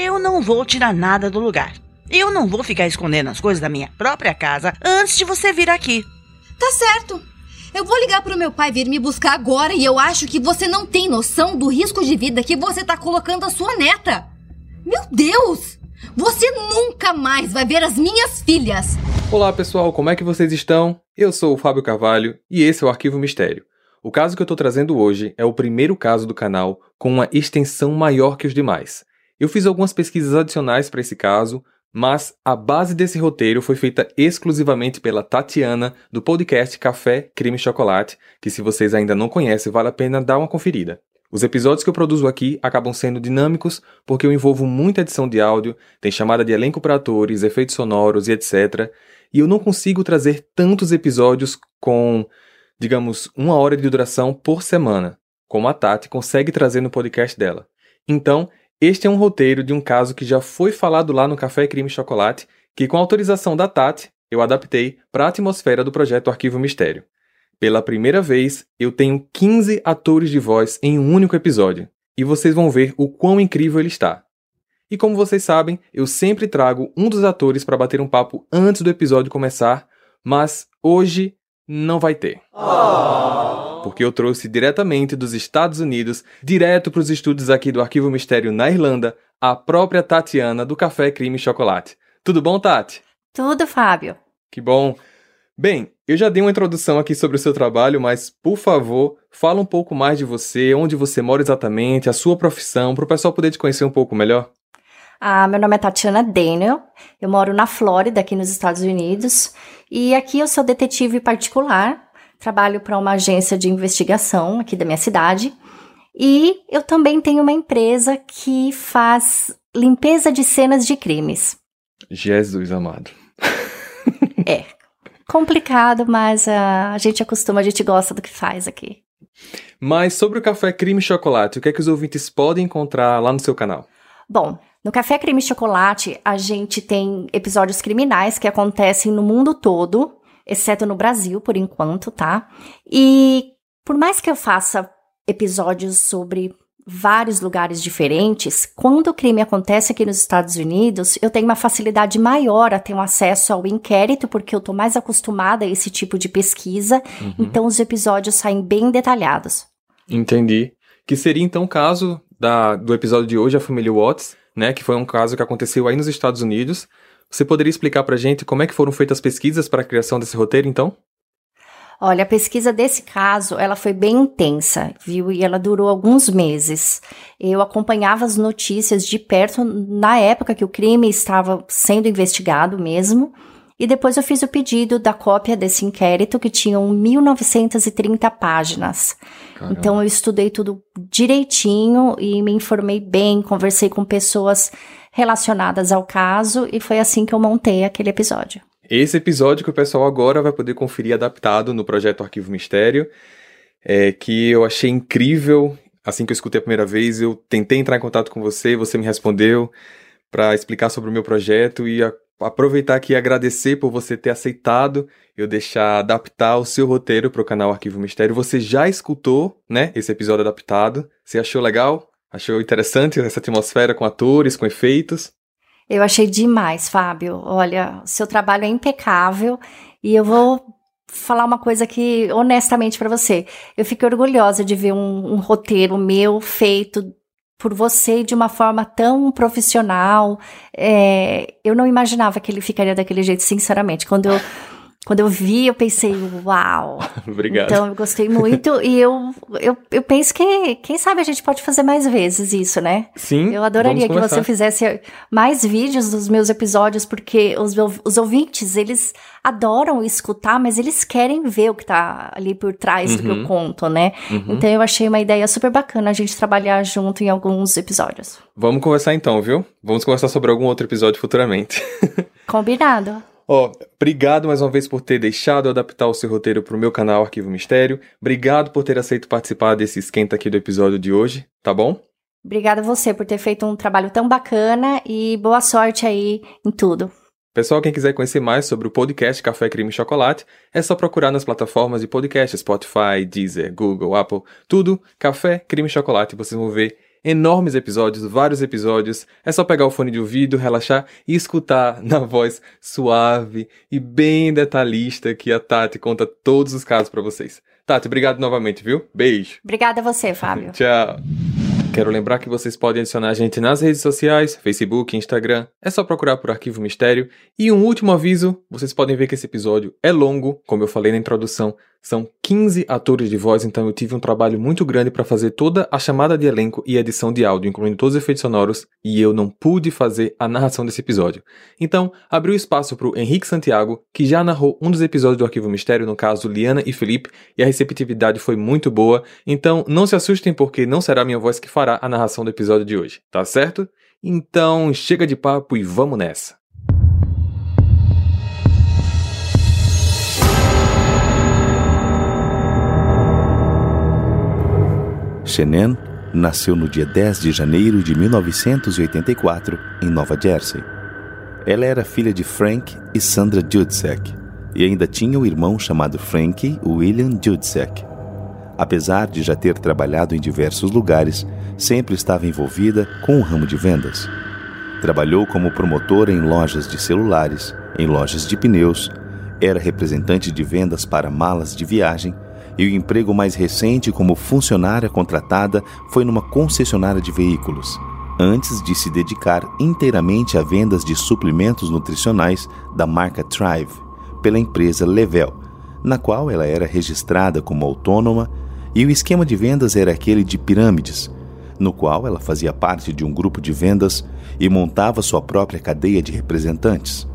Eu não vou tirar nada do lugar. Eu não vou ficar escondendo as coisas da minha própria casa antes de você vir aqui. Tá certo. Eu vou ligar pro meu pai vir me buscar agora e eu acho que você não tem noção do risco de vida que você tá colocando a sua neta. Meu Deus! Você nunca mais vai ver as minhas filhas! Olá pessoal, como é que vocês estão? Eu sou o Fábio Carvalho e esse é o Arquivo Mistério. O caso que eu tô trazendo hoje é o primeiro caso do canal com uma extensão maior que os demais. Eu fiz algumas pesquisas adicionais para esse caso, mas a base desse roteiro foi feita exclusivamente pela Tatiana, do podcast Café, Crime e Chocolate, que se vocês ainda não conhecem, vale a pena dar uma conferida. Os episódios que eu produzo aqui acabam sendo dinâmicos porque eu envolvo muita edição de áudio, tem chamada de elenco para atores, efeitos sonoros e etc. E eu não consigo trazer tantos episódios com, digamos, uma hora de duração por semana, como a Tati consegue trazer no podcast dela. Então, este é um roteiro de um caso que já foi falado lá no Café Crime Chocolate, que com autorização da Tati, eu adaptei para a atmosfera do projeto Arquivo Mistério. Pela primeira vez, eu tenho 15 atores de voz em um único episódio, e vocês vão ver o quão incrível ele está. E como vocês sabem, eu sempre trago um dos atores para bater um papo antes do episódio começar, mas hoje não vai ter. Oh porque eu trouxe diretamente dos Estados Unidos, direto para os estúdios aqui do Arquivo Mistério na Irlanda, a própria Tatiana do Café Crime e Chocolate. Tudo bom, Tati? Tudo, Fábio. Que bom. Bem, eu já dei uma introdução aqui sobre o seu trabalho, mas por favor, fala um pouco mais de você, onde você mora exatamente, a sua profissão, para o pessoal poder te conhecer um pouco melhor. Ah, meu nome é Tatiana Daniel, eu moro na Flórida, aqui nos Estados Unidos, e aqui eu sou detetive particular, trabalho para uma agência de investigação aqui da minha cidade. E eu também tenho uma empresa que faz limpeza de cenas de crimes. Jesus amado. é. Complicado, mas uh, a gente acostuma, a gente gosta do que faz aqui. Mas sobre o Café Crime Chocolate, o que é que os ouvintes podem encontrar lá no seu canal? Bom, no Café Crime Chocolate, a gente tem episódios criminais que acontecem no mundo todo exceto no Brasil, por enquanto, tá? E por mais que eu faça episódios sobre vários lugares diferentes, quando o crime acontece aqui nos Estados Unidos, eu tenho uma facilidade maior a ter um acesso ao inquérito, porque eu tô mais acostumada a esse tipo de pesquisa, uhum. então os episódios saem bem detalhados. Entendi. Que seria então o caso da, do episódio de hoje, a família Watts, né? Que foi um caso que aconteceu aí nos Estados Unidos. Você poderia explicar para a gente como é que foram feitas as pesquisas para a criação desse roteiro, então? Olha, a pesquisa desse caso, ela foi bem intensa, viu? E ela durou alguns meses. Eu acompanhava as notícias de perto na época que o crime estava sendo investigado mesmo. E depois eu fiz o pedido da cópia desse inquérito, que tinha 1930 páginas. Caramba. Então eu estudei tudo direitinho e me informei bem, conversei com pessoas relacionadas ao caso e foi assim que eu montei aquele episódio. Esse episódio que o pessoal agora vai poder conferir adaptado no projeto Arquivo Mistério, é, que eu achei incrível. Assim que eu escutei a primeira vez, eu tentei entrar em contato com você, você me respondeu para explicar sobre o meu projeto e a, aproveitar aqui e agradecer por você ter aceitado eu deixar adaptar o seu roteiro para o canal Arquivo Mistério. Você já escutou, né, esse episódio adaptado? Você achou legal? Achou interessante essa atmosfera com atores, com efeitos? Eu achei demais, Fábio. Olha, seu trabalho é impecável e eu vou falar uma coisa aqui honestamente para você. Eu fico orgulhosa de ver um, um, roteiro meu feito por você de uma forma tão profissional. É, eu não imaginava que ele ficaria daquele jeito, sinceramente. Quando eu quando eu vi, eu pensei, uau! Obrigado. Então, eu gostei muito e eu, eu, eu penso que, quem sabe a gente pode fazer mais vezes isso, né? Sim. Eu adoraria que você fizesse mais vídeos dos meus episódios, porque os, os ouvintes, eles adoram escutar, mas eles querem ver o que tá ali por trás uhum. do que eu uhum. conto, né? Uhum. Então, eu achei uma ideia super bacana a gente trabalhar junto em alguns episódios. Vamos conversar então, viu? Vamos conversar sobre algum outro episódio futuramente. Combinado. Ó, oh, obrigado mais uma vez por ter deixado adaptar o seu roteiro para o meu canal Arquivo Mistério. Obrigado por ter aceito participar desse esquenta aqui do episódio de hoje, tá bom? Obrigada a você por ter feito um trabalho tão bacana e boa sorte aí em tudo. Pessoal, quem quiser conhecer mais sobre o podcast Café Crime e Chocolate, é só procurar nas plataformas de podcast Spotify, Deezer, Google, Apple, tudo Café Crime e Chocolate. Vocês vão ver enormes episódios, vários episódios. É só pegar o fone de ouvido, relaxar e escutar na voz suave e bem detalhista que a Tati conta todos os casos para vocês. Tati, obrigado novamente, viu? Beijo. Obrigada a você, Fábio. Tchau. Quero lembrar que vocês podem adicionar a gente nas redes sociais, Facebook, Instagram. É só procurar por Arquivo Mistério. E um último aviso: vocês podem ver que esse episódio é longo, como eu falei na introdução. São 15 atores de voz, então eu tive um trabalho muito grande para fazer toda a chamada de elenco e edição de áudio, incluindo todos os efeitos sonoros, e eu não pude fazer a narração desse episódio. Então, abriu espaço para o Henrique Santiago, que já narrou um dos episódios do Arquivo Mistério, no caso Liana e Felipe, e a receptividade foi muito boa. Então, não se assustem porque não será minha voz que fará a narração do episódio de hoje, tá certo? Então, chega de papo e vamos nessa. Shenen nasceu no dia 10 de janeiro de 1984 em Nova Jersey. Ela era filha de Frank e Sandra Judzek e ainda tinha um irmão chamado Frank William Judzek. Apesar de já ter trabalhado em diversos lugares, sempre estava envolvida com o ramo de vendas. Trabalhou como promotora em lojas de celulares, em lojas de pneus, era representante de vendas para malas de viagem e o emprego mais recente como funcionária contratada foi numa concessionária de veículos, antes de se dedicar inteiramente a vendas de suplementos nutricionais da marca Thrive, pela empresa Level, na qual ela era registrada como autônoma e o esquema de vendas era aquele de pirâmides, no qual ela fazia parte de um grupo de vendas e montava sua própria cadeia de representantes.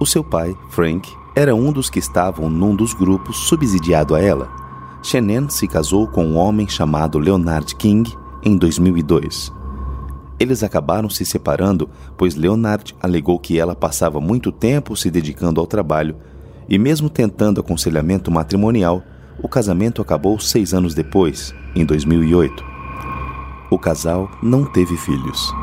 O seu pai, Frank, era um dos que estavam num dos grupos subsidiado a ela. Shenen se casou com um homem chamado Leonard King em 2002. Eles acabaram se separando, pois Leonard alegou que ela passava muito tempo se dedicando ao trabalho e, mesmo tentando aconselhamento matrimonial, o casamento acabou seis anos depois, em 2008. O casal não teve filhos.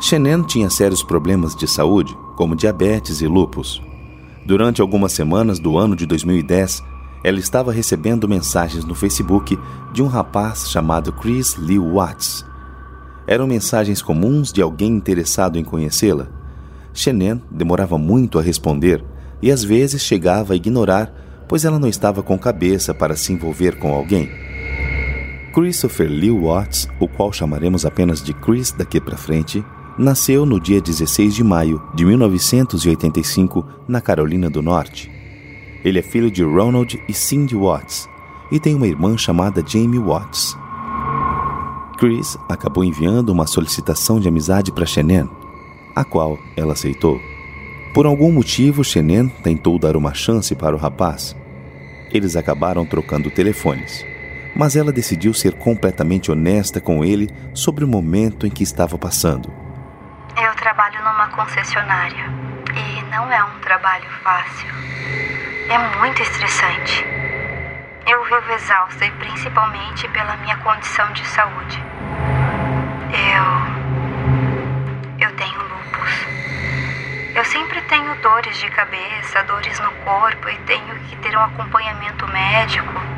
Shenen tinha sérios problemas de saúde, como diabetes e lupus, Durante algumas semanas do ano de 2010, ela estava recebendo mensagens no Facebook de um rapaz chamado Chris Lee Watts. Eram mensagens comuns de alguém interessado em conhecê-la. Shenen demorava muito a responder e às vezes chegava a ignorar, pois ela não estava com cabeça para se envolver com alguém. Christopher Lee Watts, o qual chamaremos apenas de Chris daqui para frente, nasceu no dia 16 de maio de 1985 na Carolina do Norte. Ele é filho de Ronald e Cindy Watts e tem uma irmã chamada Jamie Watts. Chris acabou enviando uma solicitação de amizade para Shenen, a qual ela aceitou. Por algum motivo, Shenen tentou dar uma chance para o rapaz. Eles acabaram trocando telefones, mas ela decidiu ser completamente honesta com ele sobre o momento em que estava passando eu trabalho numa concessionária e não é um trabalho fácil. É muito estressante. Eu vivo exausta e principalmente pela minha condição de saúde. Eu. Eu tenho lupus. Eu sempre tenho dores de cabeça, dores no corpo e tenho que ter um acompanhamento médico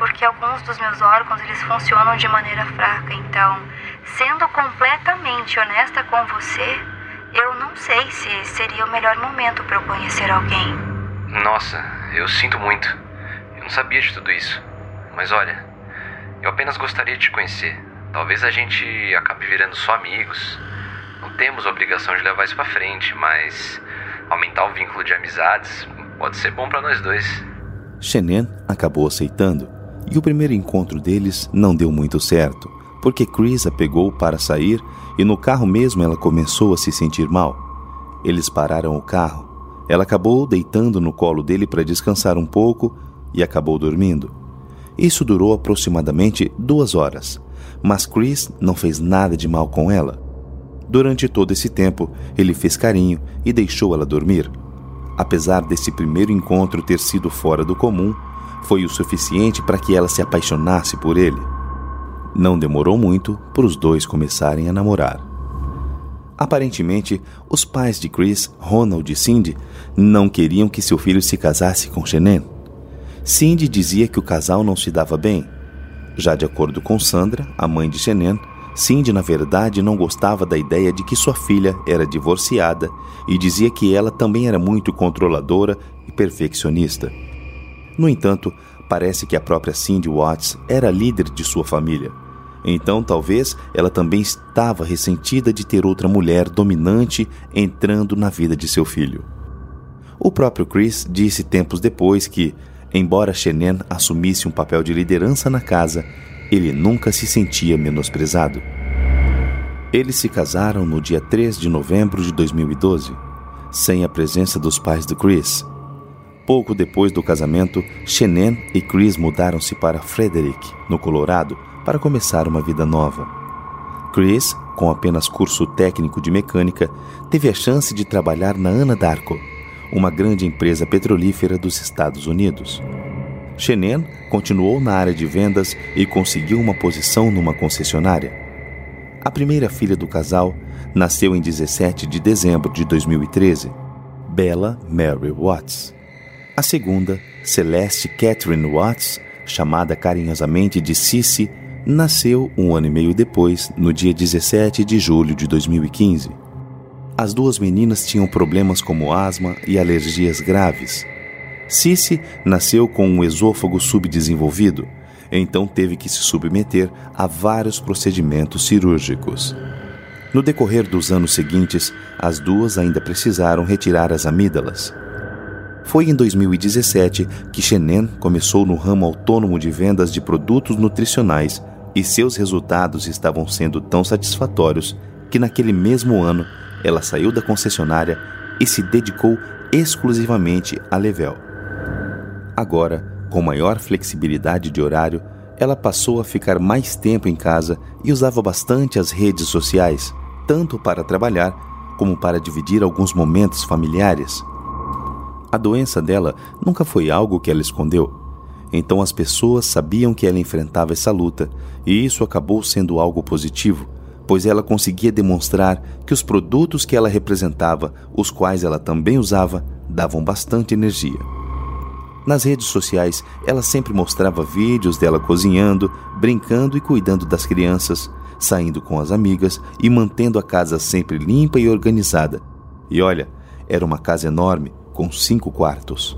porque alguns dos meus órgãos eles funcionam de maneira fraca. Então, sendo completamente honesta com você, eu não sei se seria o melhor momento para eu conhecer alguém. Nossa, eu sinto muito. Eu não sabia de tudo isso. Mas olha, eu apenas gostaria de te conhecer. Talvez a gente acabe virando só amigos. Não temos a obrigação de levar isso para frente, mas aumentar o vínculo de amizades pode ser bom para nós dois. Shenen acabou aceitando e o primeiro encontro deles não deu muito certo, porque Chris a pegou para sair e no carro mesmo ela começou a se sentir mal. Eles pararam o carro. Ela acabou deitando no colo dele para descansar um pouco e acabou dormindo. Isso durou aproximadamente duas horas, mas Chris não fez nada de mal com ela. Durante todo esse tempo, ele fez carinho e deixou ela dormir. Apesar desse primeiro encontro ter sido fora do comum, foi o suficiente para que ela se apaixonasse por ele. Não demorou muito para os dois começarem a namorar. Aparentemente, os pais de Chris, Ronald e Cindy não queriam que seu filho se casasse com Shenen. Cindy dizia que o casal não se dava bem. Já de acordo com Sandra, a mãe de Shenen, Cindy na verdade não gostava da ideia de que sua filha era divorciada e dizia que ela também era muito controladora e perfeccionista. No entanto, parece que a própria Cindy Watts era líder de sua família. Então, talvez ela também estava ressentida de ter outra mulher dominante entrando na vida de seu filho. O próprio Chris disse tempos depois que, embora Shenen assumisse um papel de liderança na casa, ele nunca se sentia menosprezado. Eles se casaram no dia 3 de novembro de 2012, sem a presença dos pais do Chris. Pouco depois do casamento, Shenen e Chris mudaram-se para Frederick, no Colorado, para começar uma vida nova. Chris, com apenas curso técnico de mecânica, teve a chance de trabalhar na Anadarko, uma grande empresa petrolífera dos Estados Unidos. Shenen continuou na área de vendas e conseguiu uma posição numa concessionária. A primeira filha do casal nasceu em 17 de dezembro de 2013, Bella Mary Watts. A segunda, Celeste Catherine Watts, chamada carinhosamente de Cici, nasceu um ano e meio depois, no dia 17 de julho de 2015. As duas meninas tinham problemas como asma e alergias graves. Cici nasceu com um esôfago subdesenvolvido, então teve que se submeter a vários procedimentos cirúrgicos. No decorrer dos anos seguintes, as duas ainda precisaram retirar as amígdalas. Foi em 2017 que Shenen começou no ramo autônomo de vendas de produtos nutricionais e seus resultados estavam sendo tão satisfatórios que naquele mesmo ano ela saiu da concessionária e se dedicou exclusivamente a Level. Agora, com maior flexibilidade de horário, ela passou a ficar mais tempo em casa e usava bastante as redes sociais, tanto para trabalhar como para dividir alguns momentos familiares. A doença dela nunca foi algo que ela escondeu, então as pessoas sabiam que ela enfrentava essa luta, e isso acabou sendo algo positivo, pois ela conseguia demonstrar que os produtos que ela representava, os quais ela também usava, davam bastante energia. Nas redes sociais, ela sempre mostrava vídeos dela cozinhando, brincando e cuidando das crianças, saindo com as amigas e mantendo a casa sempre limpa e organizada. E olha, era uma casa enorme, com cinco quartos.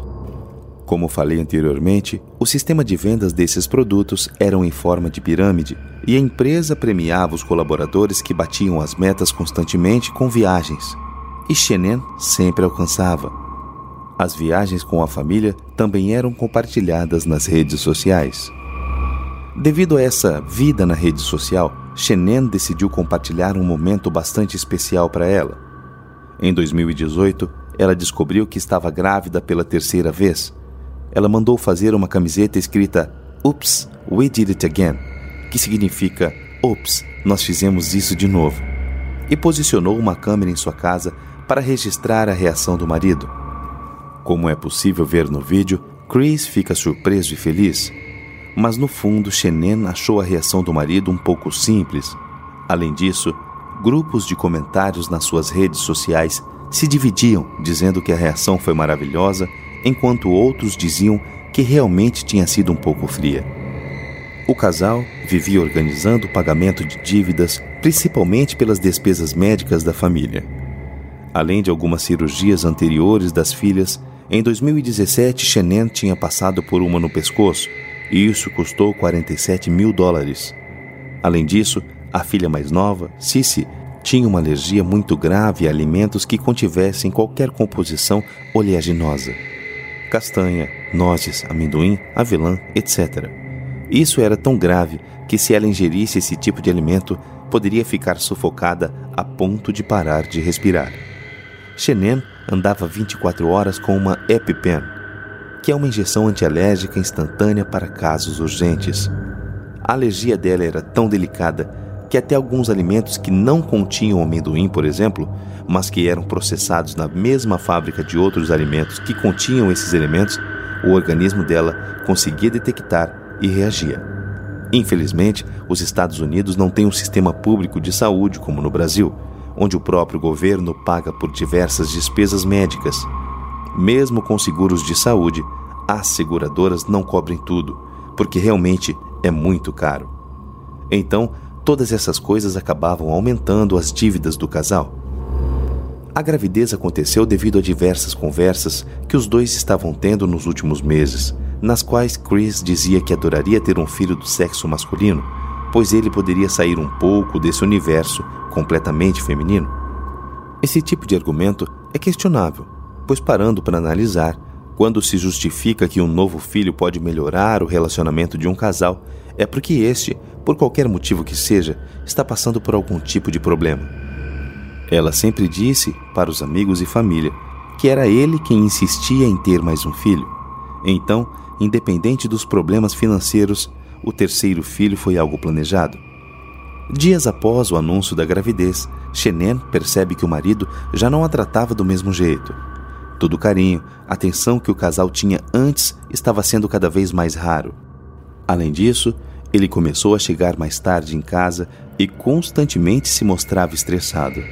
Como falei anteriormente, o sistema de vendas desses produtos eram em forma de pirâmide e a empresa premiava os colaboradores que batiam as metas constantemente com viagens. E Shenen sempre alcançava. As viagens com a família também eram compartilhadas nas redes sociais. Devido a essa vida na rede social, Shenen decidiu compartilhar um momento bastante especial para ela. Em 2018, ela descobriu que estava grávida pela terceira vez ela mandou fazer uma camiseta escrita Oops, we did it again, que significa Ops, nós fizemos isso de novo. E posicionou uma câmera em sua casa para registrar a reação do marido. Como é possível ver no vídeo, Chris fica surpreso e feliz, mas no fundo Shenen achou a reação do marido um pouco simples. Além disso, grupos de comentários nas suas redes sociais se dividiam, dizendo que a reação foi maravilhosa enquanto outros diziam que realmente tinha sido um pouco fria. O casal vivia organizando o pagamento de dívidas, principalmente pelas despesas médicas da família. Além de algumas cirurgias anteriores das filhas, em 2017 Shenen tinha passado por uma no pescoço e isso custou 47 mil dólares. Além disso, a filha mais nova, Cici, tinha uma alergia muito grave a alimentos que contivessem qualquer composição oleaginosa castanha, nozes, amendoim, avelã, etc. Isso era tão grave que, se ela ingerisse esse tipo de alimento, poderia ficar sufocada a ponto de parar de respirar. Shenen andava 24 horas com uma EpiPen, que é uma injeção antialérgica instantânea para casos urgentes. A alergia dela era tão delicada que até alguns alimentos que não continham amendoim, por exemplo, mas que eram processados na mesma fábrica de outros alimentos que continham esses elementos, o organismo dela conseguia detectar e reagia. Infelizmente, os Estados Unidos não têm um sistema público de saúde como no Brasil, onde o próprio governo paga por diversas despesas médicas. Mesmo com seguros de saúde, as seguradoras não cobrem tudo, porque realmente é muito caro. Então, todas essas coisas acabavam aumentando as dívidas do casal. A gravidez aconteceu devido a diversas conversas que os dois estavam tendo nos últimos meses, nas quais Chris dizia que adoraria ter um filho do sexo masculino, pois ele poderia sair um pouco desse universo completamente feminino. Esse tipo de argumento é questionável, pois parando para analisar, quando se justifica que um novo filho pode melhorar o relacionamento de um casal, é porque este, por qualquer motivo que seja, está passando por algum tipo de problema. Ela sempre disse para os amigos e família que era ele quem insistia em ter mais um filho. Então, independente dos problemas financeiros, o terceiro filho foi algo planejado. Dias após o anúncio da gravidez, Shenen percebe que o marido já não a tratava do mesmo jeito. Todo o carinho, atenção que o casal tinha antes estava sendo cada vez mais raro. Além disso, ele começou a chegar mais tarde em casa e constantemente se mostrava estressado.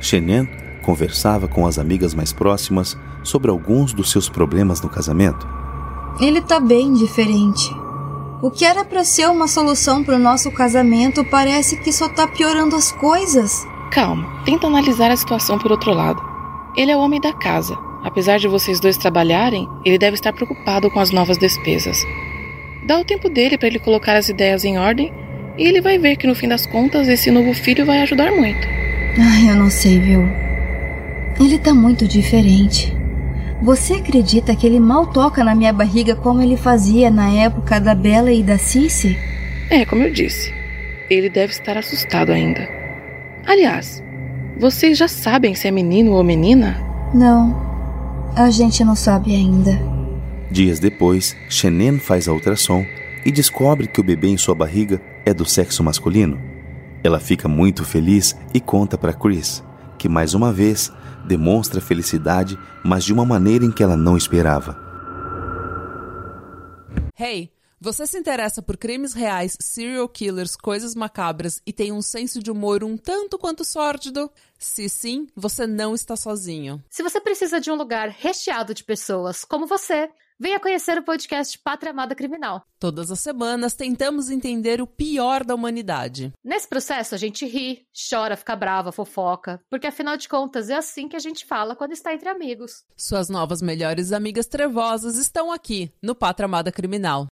Shenen conversava com as amigas mais próximas sobre alguns dos seus problemas no casamento. Ele tá bem diferente. O que era para ser uma solução para o nosso casamento parece que só tá piorando as coisas. Calma, tenta analisar a situação por outro lado. Ele é o homem da casa. Apesar de vocês dois trabalharem, ele deve estar preocupado com as novas despesas. Dá o tempo dele para ele colocar as ideias em ordem e ele vai ver que no fim das contas esse novo filho vai ajudar muito. Ai, eu não sei, viu? Ele tá muito diferente. Você acredita que ele mal toca na minha barriga como ele fazia na época da Bela e da Cici? É, como eu disse. Ele deve estar assustado ainda. Aliás, vocês já sabem se é menino ou menina? Não. A gente não sabe ainda. Dias depois, Shenen faz a ultrassom e descobre que o bebê em sua barriga é do sexo masculino. Ela fica muito feliz e conta para Chris, que mais uma vez demonstra felicidade, mas de uma maneira em que ela não esperava. Hey, você se interessa por crimes reais, serial killers, coisas macabras e tem um senso de humor um tanto quanto sórdido? Se sim, você não está sozinho. Se você precisa de um lugar recheado de pessoas como você, Venha conhecer o podcast Pátria Amada Criminal. Todas as semanas tentamos entender o pior da humanidade. Nesse processo a gente ri, chora, fica brava, fofoca, porque afinal de contas é assim que a gente fala quando está entre amigos. Suas novas melhores amigas trevosas estão aqui no Pátria Amada Criminal.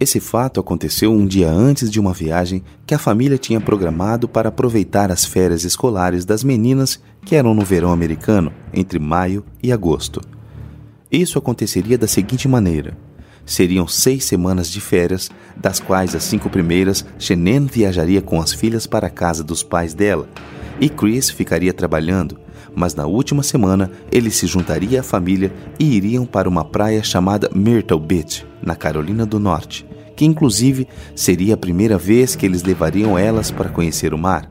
Esse fato aconteceu um dia antes de uma viagem que a família tinha programado para aproveitar as férias escolares das meninas que eram no verão americano, entre maio e agosto. Isso aconteceria da seguinte maneira: seriam seis semanas de férias, das quais as cinco primeiras Shenen viajaria com as filhas para a casa dos pais dela e Chris ficaria trabalhando, mas na última semana ele se juntaria à família e iriam para uma praia chamada Myrtle Beach, na Carolina do Norte, que inclusive seria a primeira vez que eles levariam elas para conhecer o mar.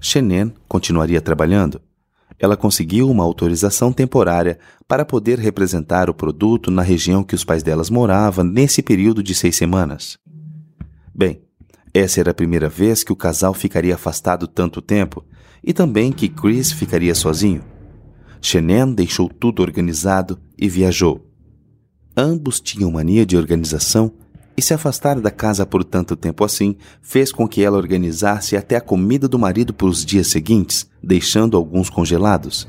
Shenen continuaria trabalhando, ela conseguiu uma autorização temporária para poder representar o produto na região que os pais delas moravam nesse período de seis semanas. Bem, essa era a primeira vez que o casal ficaria afastado tanto tempo e também que Chris ficaria sozinho. Shenen deixou tudo organizado e viajou. Ambos tinham mania de organização e se afastar da casa por tanto tempo assim fez com que ela organizasse até a comida do marido para os dias seguintes, deixando alguns congelados.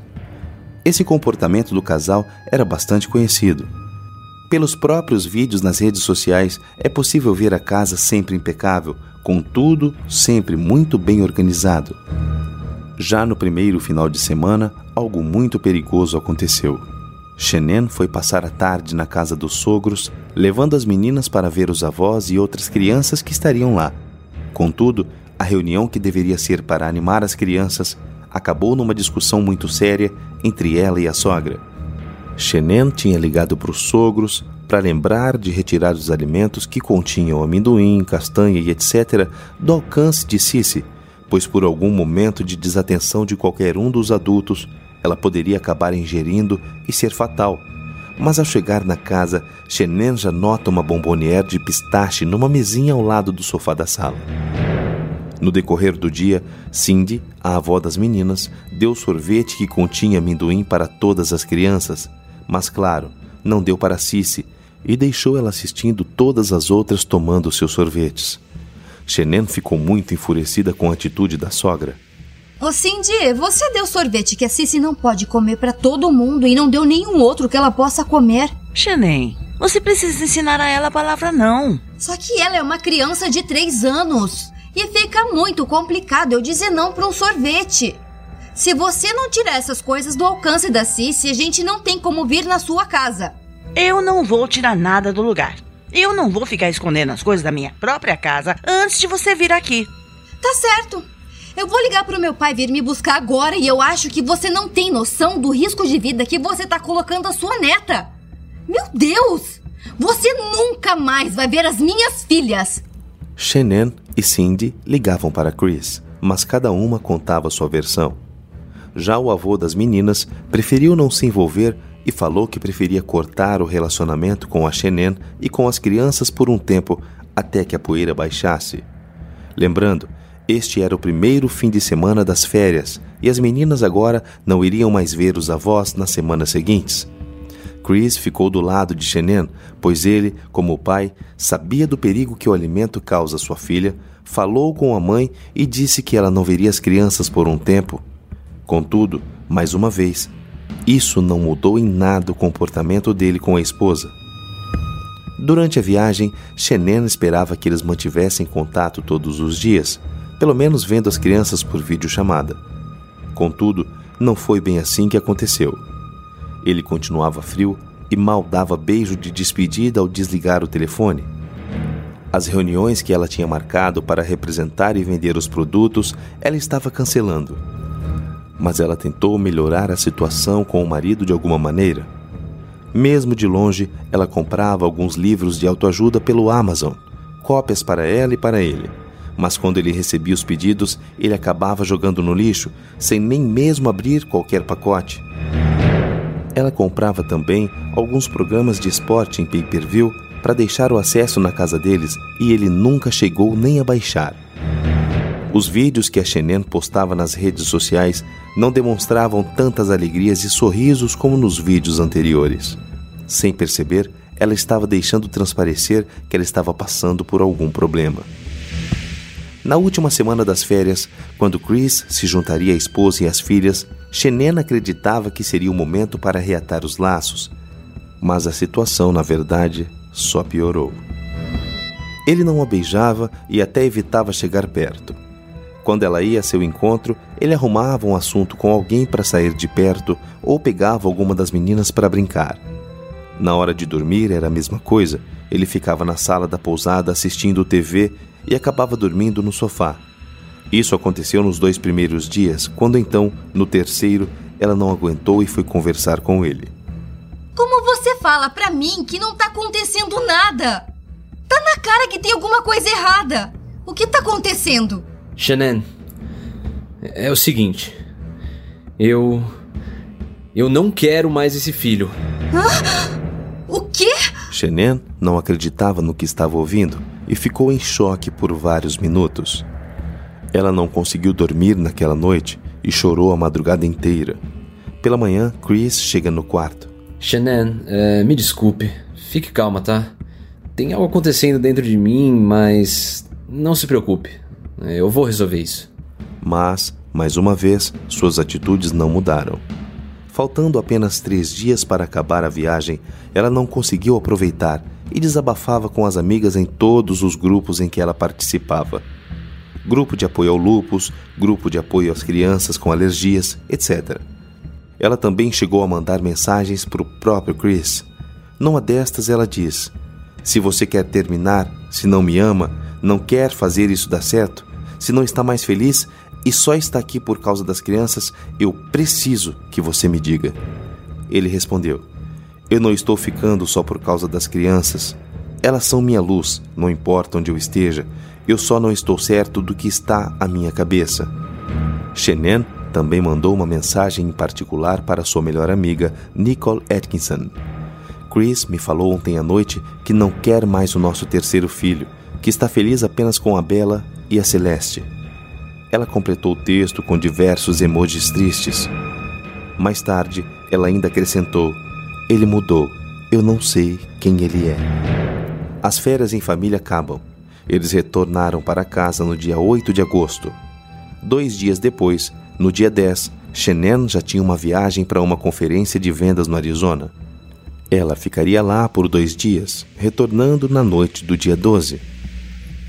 Esse comportamento do casal era bastante conhecido. Pelos próprios vídeos nas redes sociais, é possível ver a casa sempre impecável, com tudo sempre muito bem organizado. Já no primeiro final de semana, algo muito perigoso aconteceu. Shenen foi passar a tarde na casa dos sogros, levando as meninas para ver os avós e outras crianças que estariam lá. Contudo, a reunião que deveria ser para animar as crianças acabou numa discussão muito séria entre ela e a sogra. Shenen tinha ligado para os sogros para lembrar de retirar os alimentos que continham amendoim, castanha e etc. do alcance de Cici, pois por algum momento de desatenção de qualquer um dos adultos, ela poderia acabar ingerindo e ser fatal. Mas ao chegar na casa, Shenen já nota uma bombonière de pistache numa mesinha ao lado do sofá da sala. No decorrer do dia, Cindy, a avó das meninas, deu sorvete que continha amendoim para todas as crianças, mas claro, não deu para Cici, e deixou ela assistindo todas as outras tomando seus sorvetes. Shenen ficou muito enfurecida com a atitude da sogra. Ô Cindy, você deu sorvete que a Cici não pode comer para todo mundo e não deu nenhum outro que ela possa comer. Xenem, você precisa ensinar a ela a palavra não. Só que ela é uma criança de três anos. E fica muito complicado eu dizer não para um sorvete. Se você não tirar essas coisas do alcance da Cici, a gente não tem como vir na sua casa. Eu não vou tirar nada do lugar. Eu não vou ficar escondendo as coisas da minha própria casa antes de você vir aqui. Tá certo. Eu vou ligar pro meu pai vir me buscar agora e eu acho que você não tem noção do risco de vida que você tá colocando a sua neta. Meu Deus! Você nunca mais vai ver as minhas filhas! Shenen e Cindy ligavam para Chris, mas cada uma contava sua versão. Já o avô das meninas preferiu não se envolver e falou que preferia cortar o relacionamento com a Shenen e com as crianças por um tempo até que a poeira baixasse. Lembrando este era o primeiro fim de semana das férias e as meninas agora não iriam mais ver os avós nas semanas seguintes. Chris ficou do lado de Shenen, pois ele, como o pai, sabia do perigo que o alimento causa à sua filha, falou com a mãe e disse que ela não veria as crianças por um tempo. Contudo, mais uma vez, isso não mudou em nada o comportamento dele com a esposa. Durante a viagem, Shenen esperava que eles mantivessem contato todos os dias, pelo menos vendo as crianças por videochamada. Contudo, não foi bem assim que aconteceu. Ele continuava frio e mal dava beijo de despedida ao desligar o telefone. As reuniões que ela tinha marcado para representar e vender os produtos, ela estava cancelando. Mas ela tentou melhorar a situação com o marido de alguma maneira. Mesmo de longe, ela comprava alguns livros de autoajuda pelo Amazon, cópias para ela e para ele mas quando ele recebia os pedidos, ele acabava jogando no lixo, sem nem mesmo abrir qualquer pacote. Ela comprava também alguns programas de esporte em pay-per-view para deixar o acesso na casa deles e ele nunca chegou nem a baixar. Os vídeos que a Shenen postava nas redes sociais não demonstravam tantas alegrias e sorrisos como nos vídeos anteriores. Sem perceber, ela estava deixando transparecer que ela estava passando por algum problema. Na última semana das férias, quando Chris se juntaria à esposa e às filhas, Xenen acreditava que seria o momento para reatar os laços. Mas a situação, na verdade, só piorou. Ele não a beijava e até evitava chegar perto. Quando ela ia a seu encontro, ele arrumava um assunto com alguém para sair de perto ou pegava alguma das meninas para brincar. Na hora de dormir era a mesma coisa. Ele ficava na sala da pousada assistindo TV e acabava dormindo no sofá. Isso aconteceu nos dois primeiros dias, quando então, no terceiro, ela não aguentou e foi conversar com ele. Como você fala para mim que não tá acontecendo nada? Tá na cara que tem alguma coisa errada. O que tá acontecendo? Shannon, é o seguinte. Eu. Eu não quero mais esse filho. Hã? O quê? Shannon não acreditava no que estava ouvindo e ficou em choque por vários minutos. Ela não conseguiu dormir naquela noite e chorou a madrugada inteira. Pela manhã, Chris chega no quarto. Shannon, é, me desculpe. Fique calma, tá? Tem algo acontecendo dentro de mim, mas não se preocupe. Eu vou resolver isso. Mas, mais uma vez, suas atitudes não mudaram. Faltando apenas três dias para acabar a viagem, ela não conseguiu aproveitar e desabafava com as amigas em todos os grupos em que ela participava. Grupo de apoio ao lupus, grupo de apoio às crianças com alergias, etc. Ela também chegou a mandar mensagens para o próprio Chris. Numa destas, ela diz: Se você quer terminar, se não me ama, não quer fazer isso dar certo, se não está mais feliz e só está aqui por causa das crianças, eu preciso que você me diga. Ele respondeu: eu não estou ficando só por causa das crianças. Elas são minha luz, não importa onde eu esteja. Eu só não estou certo do que está à minha cabeça. Shenen também mandou uma mensagem em particular para sua melhor amiga, Nicole Atkinson. Chris me falou ontem à noite que não quer mais o nosso terceiro filho, que está feliz apenas com a Bela e a Celeste. Ela completou o texto com diversos emojis tristes. Mais tarde, ela ainda acrescentou ele mudou eu não sei quem ele é. As férias em família acabam. Eles retornaram para casa no dia 8 de agosto. Dois dias depois, no dia 10, Shannon já tinha uma viagem para uma conferência de vendas no Arizona. Ela ficaria lá por dois dias, retornando na noite do dia 12.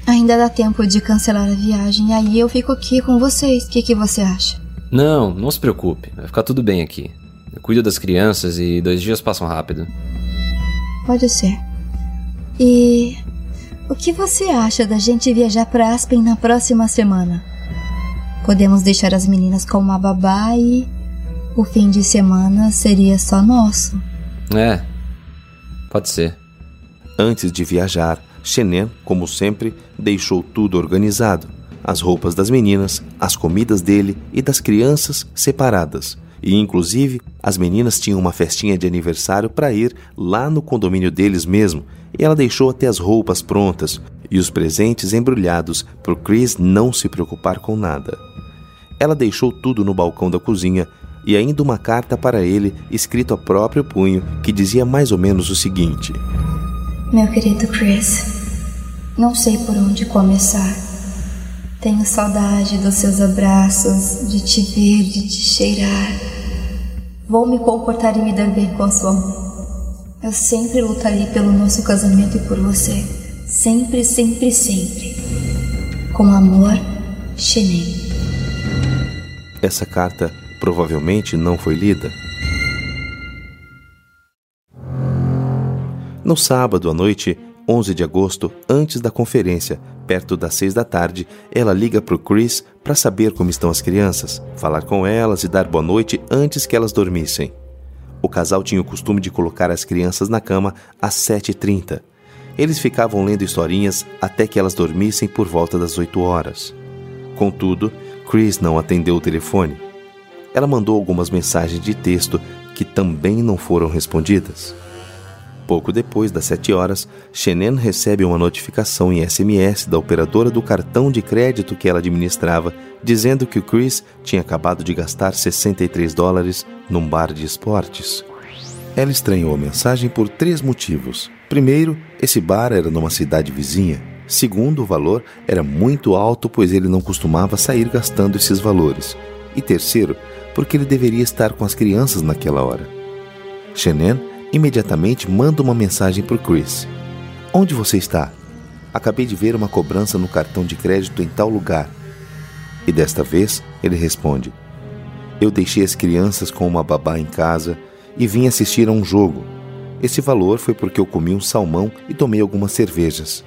Ainda dá tempo de cancelar a viagem, aí eu fico aqui com vocês. O que, que você acha? Não, não se preocupe. Vai ficar tudo bem aqui. Eu cuido das crianças e dois dias passam rápido. Pode ser. E o que você acha da gente viajar para Aspen na próxima semana? Podemos deixar as meninas com uma babá e o fim de semana seria só nosso. É, pode ser. Antes de viajar, Shenen, como sempre, deixou tudo organizado. As roupas das meninas, as comidas dele e das crianças separadas. E, inclusive, as meninas tinham uma festinha de aniversário para ir lá no condomínio deles mesmo, e ela deixou até as roupas prontas e os presentes embrulhados para Chris não se preocupar com nada. Ela deixou tudo no balcão da cozinha e ainda uma carta para ele, escrito a próprio punho, que dizia mais ou menos o seguinte: Meu querido Chris, não sei por onde começar. Tenho saudade dos seus abraços, de te ver, de te cheirar. Vou me comportar e me dar bem com a sua mãe. Eu sempre lutarei pelo nosso casamento e por você. Sempre, sempre, sempre. Com amor, Xenem. Essa carta provavelmente não foi lida. No sábado à noite, 11 de agosto, antes da conferência, perto das seis da tarde, ela liga para o Chris para saber como estão as crianças, falar com elas e dar boa noite antes que elas dormissem. O casal tinha o costume de colocar as crianças na cama às 7h30. Eles ficavam lendo historinhas até que elas dormissem por volta das 8 horas. Contudo, Chris não atendeu o telefone. Ela mandou algumas mensagens de texto que também não foram respondidas. Pouco depois das 7 horas, Shenen recebe uma notificação em SMS da operadora do cartão de crédito que ela administrava, dizendo que o Chris tinha acabado de gastar 63 dólares num bar de esportes. Ela estranhou a mensagem por três motivos. Primeiro, esse bar era numa cidade vizinha. Segundo, o valor era muito alto, pois ele não costumava sair gastando esses valores. E terceiro, porque ele deveria estar com as crianças naquela hora. Shenen imediatamente manda uma mensagem para o Chris. Onde você está? Acabei de ver uma cobrança no cartão de crédito em tal lugar. E desta vez ele responde: Eu deixei as crianças com uma babá em casa e vim assistir a um jogo. Esse valor foi porque eu comi um salmão e tomei algumas cervejas.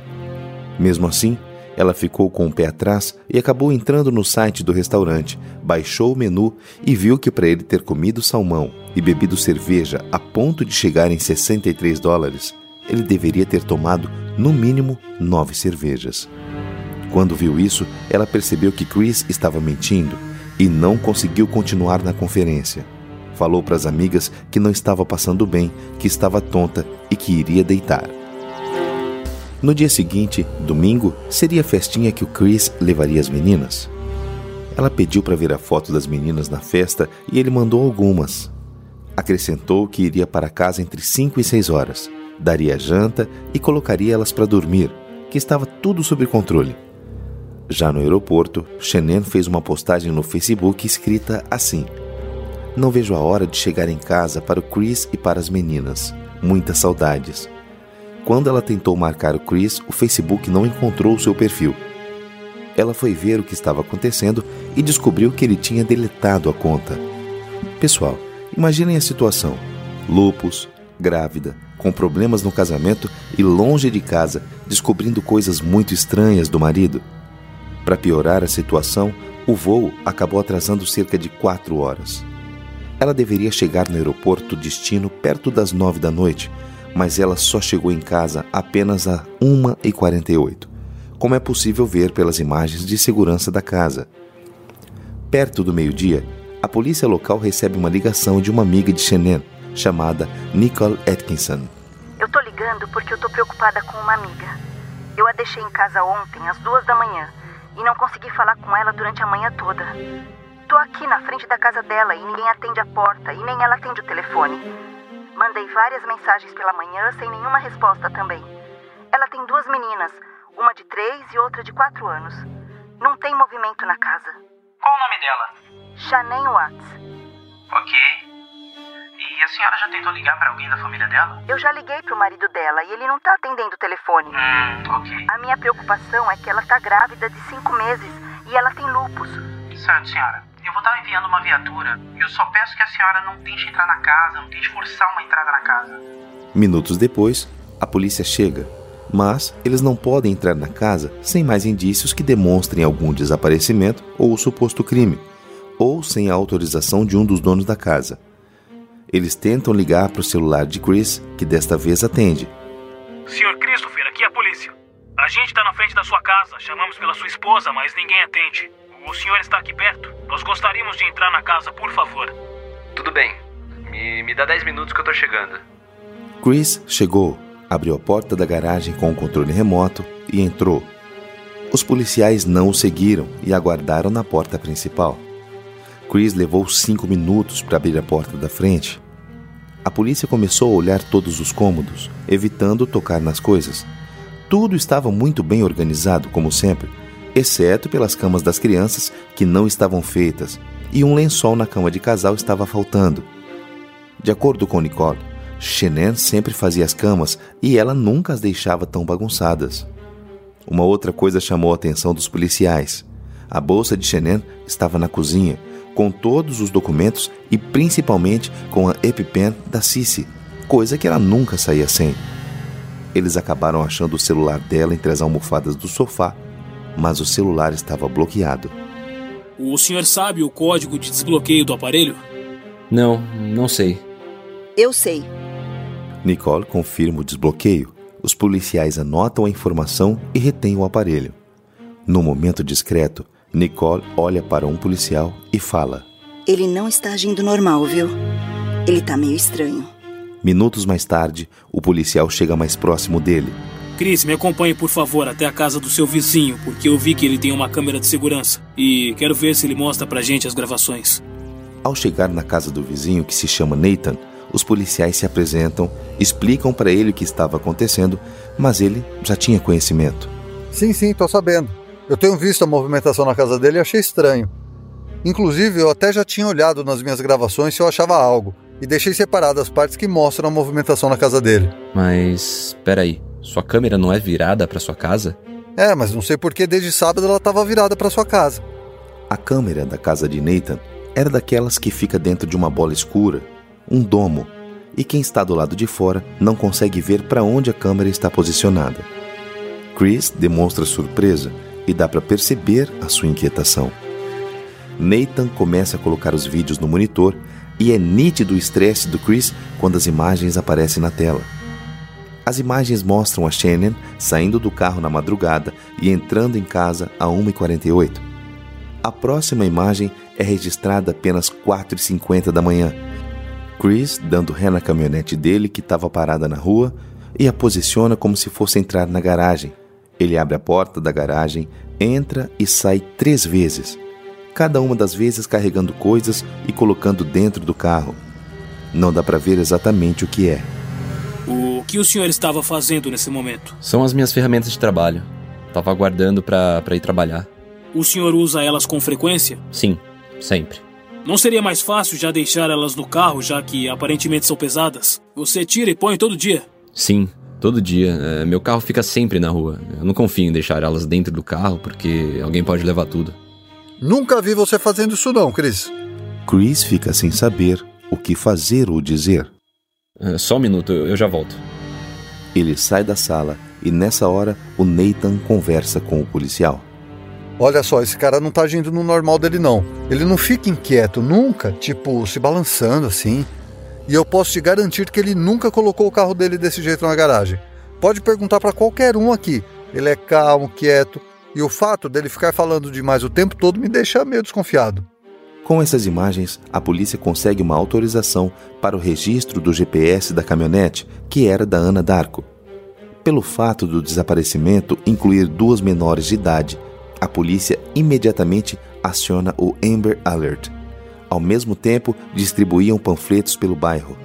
Mesmo assim, ela ficou com o pé atrás e acabou entrando no site do restaurante, baixou o menu e viu que para ele ter comido salmão e bebido cerveja a ponto de chegar em 63 dólares, ele deveria ter tomado no mínimo nove cervejas. Quando viu isso, ela percebeu que Chris estava mentindo e não conseguiu continuar na conferência. Falou para as amigas que não estava passando bem, que estava tonta e que iria deitar. No dia seguinte, domingo, seria a festinha que o Chris levaria as meninas. Ela pediu para ver a foto das meninas na festa e ele mandou algumas. Acrescentou que iria para casa entre 5 e 6 horas, daria janta e colocaria elas para dormir, que estava tudo sob controle. Já no aeroporto, Shenen fez uma postagem no Facebook escrita assim: Não vejo a hora de chegar em casa para o Chris e para as meninas. Muitas saudades. Quando ela tentou marcar o Chris, o Facebook não encontrou o seu perfil. Ela foi ver o que estava acontecendo e descobriu que ele tinha deletado a conta. Pessoal, imaginem a situação: lupus, grávida, com problemas no casamento e longe de casa, descobrindo coisas muito estranhas do marido. Para piorar a situação, o voo acabou atrasando cerca de quatro horas. Ela deveria chegar no aeroporto destino perto das nove da noite, mas ela só chegou em casa apenas a 1h48, como é possível ver pelas imagens de segurança da casa. Perto do meio-dia, a polícia local recebe uma ligação de uma amiga de Shenen, chamada Nicole Atkinson. Eu tô ligando porque eu tô preocupada com uma amiga. Eu a deixei em casa ontem, às duas da manhã, e não consegui falar com ela durante a manhã toda. Tô aqui na frente da casa dela e ninguém atende a porta e nem ela atende o telefone. Mandei várias mensagens pela manhã sem nenhuma resposta também. Ela tem duas meninas, uma de três e outra de quatro anos. Não tem movimento na casa. Qual o nome dela? Shannon Watts. Ok. E a senhora já tentou ligar para alguém da família dela? Eu já liguei pro marido dela e ele não tá atendendo o telefone. Hum, ok. A minha preocupação é que ela tá grávida de cinco meses e ela tem lupus. Certo, senhora. Eu vou estar enviando uma viatura. Eu só peço que a senhora não tente entrar na casa, não tente forçar uma entrada na casa. Minutos depois, a polícia chega, mas eles não podem entrar na casa sem mais indícios que demonstrem algum desaparecimento ou suposto crime, ou sem a autorização de um dos donos da casa. Eles tentam ligar para o celular de Chris, que desta vez atende. Senhor Christopher, aqui é a polícia. A gente está na frente da sua casa, chamamos pela sua esposa, mas ninguém atende. O senhor está aqui perto? Nós gostaríamos de entrar na casa, por favor. Tudo bem. Me, me dá 10 minutos que eu tô chegando. Chris chegou, abriu a porta da garagem com o controle remoto e entrou. Os policiais não o seguiram e aguardaram na porta principal. Chris levou cinco minutos para abrir a porta da frente. A polícia começou a olhar todos os cômodos, evitando tocar nas coisas. Tudo estava muito bem organizado, como sempre, exceto pelas camas das crianças que não estavam feitas, e um lençol na cama de casal estava faltando. De acordo com Nicole, Shenan sempre fazia as camas e ela nunca as deixava tão bagunçadas. Uma outra coisa chamou a atenção dos policiais. A bolsa de Shenan estava na cozinha, com todos os documentos e principalmente com a EpiPen da Cici, coisa que ela nunca saía sem. Eles acabaram achando o celular dela entre as almofadas do sofá, mas o celular estava bloqueado. O senhor sabe o código de desbloqueio do aparelho? Não, não sei. Eu sei. Nicole confirma o desbloqueio. Os policiais anotam a informação e retêm o aparelho. No momento discreto, Nicole olha para um policial e fala: Ele não está agindo normal, viu? Ele tá meio estranho. Minutos mais tarde, o policial chega mais próximo dele. Chris, me acompanhe, por favor, até a casa do seu vizinho, porque eu vi que ele tem uma câmera de segurança. E quero ver se ele mostra pra gente as gravações. Ao chegar na casa do vizinho, que se chama Nathan, os policiais se apresentam, explicam para ele o que estava acontecendo, mas ele já tinha conhecimento. Sim, sim, tô sabendo. Eu tenho visto a movimentação na casa dele e achei estranho. Inclusive, eu até já tinha olhado nas minhas gravações se eu achava algo, e deixei separadas as partes que mostram a movimentação na casa dele. Mas, peraí, sua câmera não é virada para sua casa? É, mas não sei por que desde sábado ela estava virada para sua casa. A câmera da casa de Nathan era daquelas que fica dentro de uma bola escura, um domo, e quem está do lado de fora não consegue ver para onde a câmera está posicionada. Chris demonstra surpresa e dá para perceber a sua inquietação. Nathan começa a colocar os vídeos no monitor e é nítido o estresse do Chris quando as imagens aparecem na tela. As imagens mostram a Shannon saindo do carro na madrugada e entrando em casa a 1h48. A próxima imagem é registrada apenas 4h50 da manhã. Chris dando ré na caminhonete dele que estava parada na rua e a posiciona como se fosse entrar na garagem. Ele abre a porta da garagem, entra e sai três vezes, cada uma das vezes carregando coisas e colocando dentro do carro. Não dá para ver exatamente o que é. O que o senhor estava fazendo nesse momento? São as minhas ferramentas de trabalho. Tava aguardando para ir trabalhar. O senhor usa elas com frequência? Sim, sempre. Não seria mais fácil já deixar elas no carro, já que aparentemente são pesadas? Você tira e põe todo dia? Sim, todo dia. É, meu carro fica sempre na rua. Eu não confio em deixar elas dentro do carro porque alguém pode levar tudo. Nunca vi você fazendo isso não, Chris. Chris fica sem saber o que fazer ou dizer. É, só um minuto, eu já volto. Ele sai da sala e nessa hora o Nathan conversa com o policial. Olha só, esse cara não tá agindo no normal dele não. Ele não fica inquieto nunca, tipo, se balançando assim. E eu posso te garantir que ele nunca colocou o carro dele desse jeito na garagem. Pode perguntar para qualquer um aqui. Ele é calmo, quieto, e o fato dele ficar falando demais o tempo todo me deixa meio desconfiado. Com essas imagens, a polícia consegue uma autorização para o registro do GPS da caminhonete, que era da Ana Darko. Pelo fato do desaparecimento incluir duas menores de idade, a polícia imediatamente aciona o Amber Alert. Ao mesmo tempo, distribuíam panfletos pelo bairro.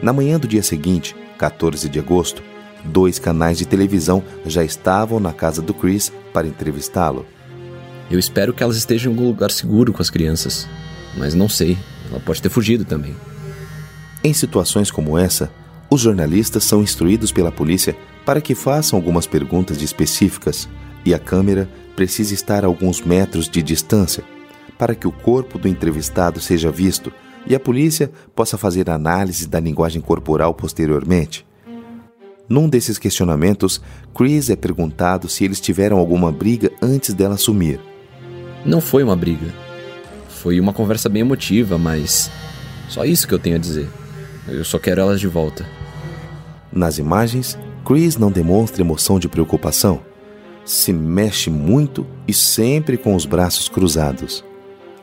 Na manhã do dia seguinte, 14 de agosto, dois canais de televisão já estavam na casa do Chris para entrevistá-lo. Eu espero que elas estejam em algum lugar seguro com as crianças, mas não sei, ela pode ter fugido também. Em situações como essa, os jornalistas são instruídos pela polícia para que façam algumas perguntas específicas e a câmera precisa estar a alguns metros de distância para que o corpo do entrevistado seja visto e a polícia possa fazer análise da linguagem corporal posteriormente. Num desses questionamentos, Chris é perguntado se eles tiveram alguma briga antes dela sumir. Não foi uma briga. Foi uma conversa bem emotiva, mas só isso que eu tenho a dizer. Eu só quero elas de volta. Nas imagens, Chris não demonstra emoção de preocupação. Se mexe muito e sempre com os braços cruzados.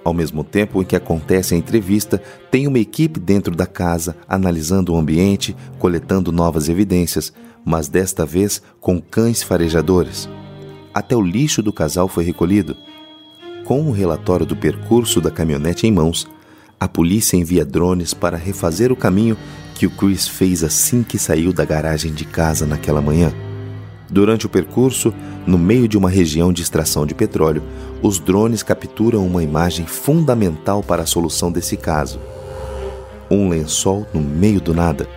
Ao mesmo tempo em que acontece a entrevista, tem uma equipe dentro da casa analisando o ambiente, coletando novas evidências, mas desta vez com cães farejadores. Até o lixo do casal foi recolhido. Com o relatório do percurso da caminhonete em mãos, a polícia envia drones para refazer o caminho que o Chris fez assim que saiu da garagem de casa naquela manhã. Durante o percurso, no meio de uma região de extração de petróleo, os drones capturam uma imagem fundamental para a solução desse caso: um lençol no meio do nada.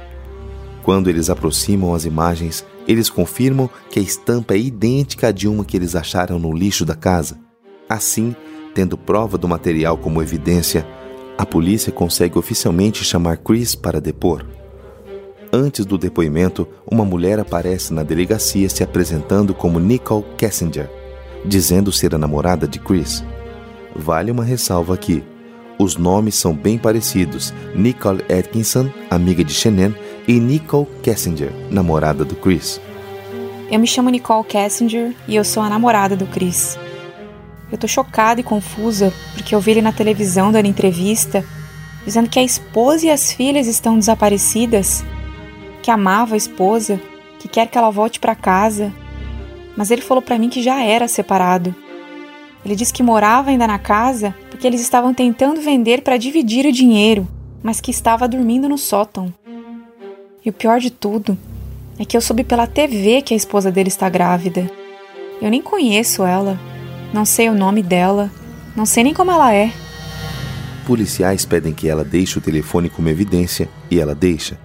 Quando eles aproximam as imagens, eles confirmam que a estampa é idêntica à de uma que eles acharam no lixo da casa. Assim, tendo prova do material como evidência, a polícia consegue oficialmente chamar Chris para depor. Antes do depoimento, uma mulher aparece na delegacia se apresentando como Nicole Kessinger, dizendo ser a namorada de Chris. Vale uma ressalva aqui. Os nomes são bem parecidos: Nicole Atkinson, amiga de Shannon, e Nicole Kessinger, namorada do Chris. Eu me chamo Nicole Kessinger e eu sou a namorada do Chris. Eu tô chocada e confusa porque eu vi ele na televisão dando entrevista, dizendo que a esposa e as filhas estão desaparecidas, que amava a esposa, que quer que ela volte para casa. Mas ele falou para mim que já era separado. Ele disse que morava ainda na casa porque eles estavam tentando vender para dividir o dinheiro, mas que estava dormindo no sótão. E o pior de tudo é que eu soube pela TV que a esposa dele está grávida. Eu nem conheço ela. Não sei o nome dela. Não sei nem como ela é. Policiais pedem que ela deixe o telefone como evidência e ela deixa.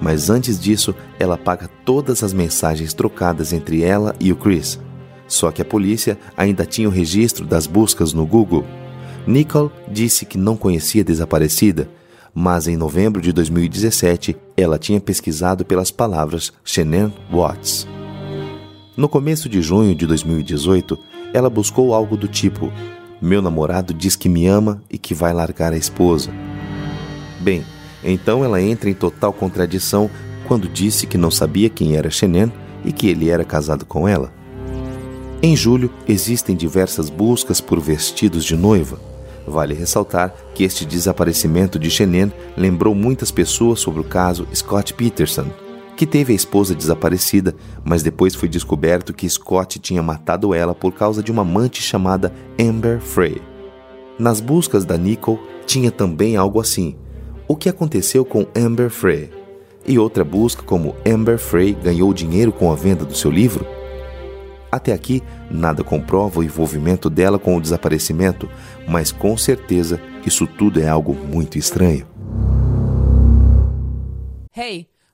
Mas antes disso, ela apaga todas as mensagens trocadas entre ela e o Chris. Só que a polícia ainda tinha o registro das buscas no Google. Nicole disse que não conhecia a desaparecida, mas em novembro de 2017 ela tinha pesquisado pelas palavras Shannon Watts. No começo de junho de 2018, ela buscou algo do tipo: Meu namorado diz que me ama e que vai largar a esposa. Bem, então ela entra em total contradição quando disse que não sabia quem era Shenen e que ele era casado com ela. Em julho, existem diversas buscas por vestidos de noiva. Vale ressaltar que este desaparecimento de Shenen lembrou muitas pessoas sobre o caso Scott Peterson, que teve a esposa desaparecida, mas depois foi descoberto que Scott tinha matado ela por causa de uma amante chamada Amber Frey. Nas buscas da Nicole tinha também algo assim: o que aconteceu com Amber Frey? E outra busca como Amber Frey ganhou dinheiro com a venda do seu livro? Até aqui, nada comprova o envolvimento dela com o desaparecimento, mas com certeza isso tudo é algo muito estranho. Hey!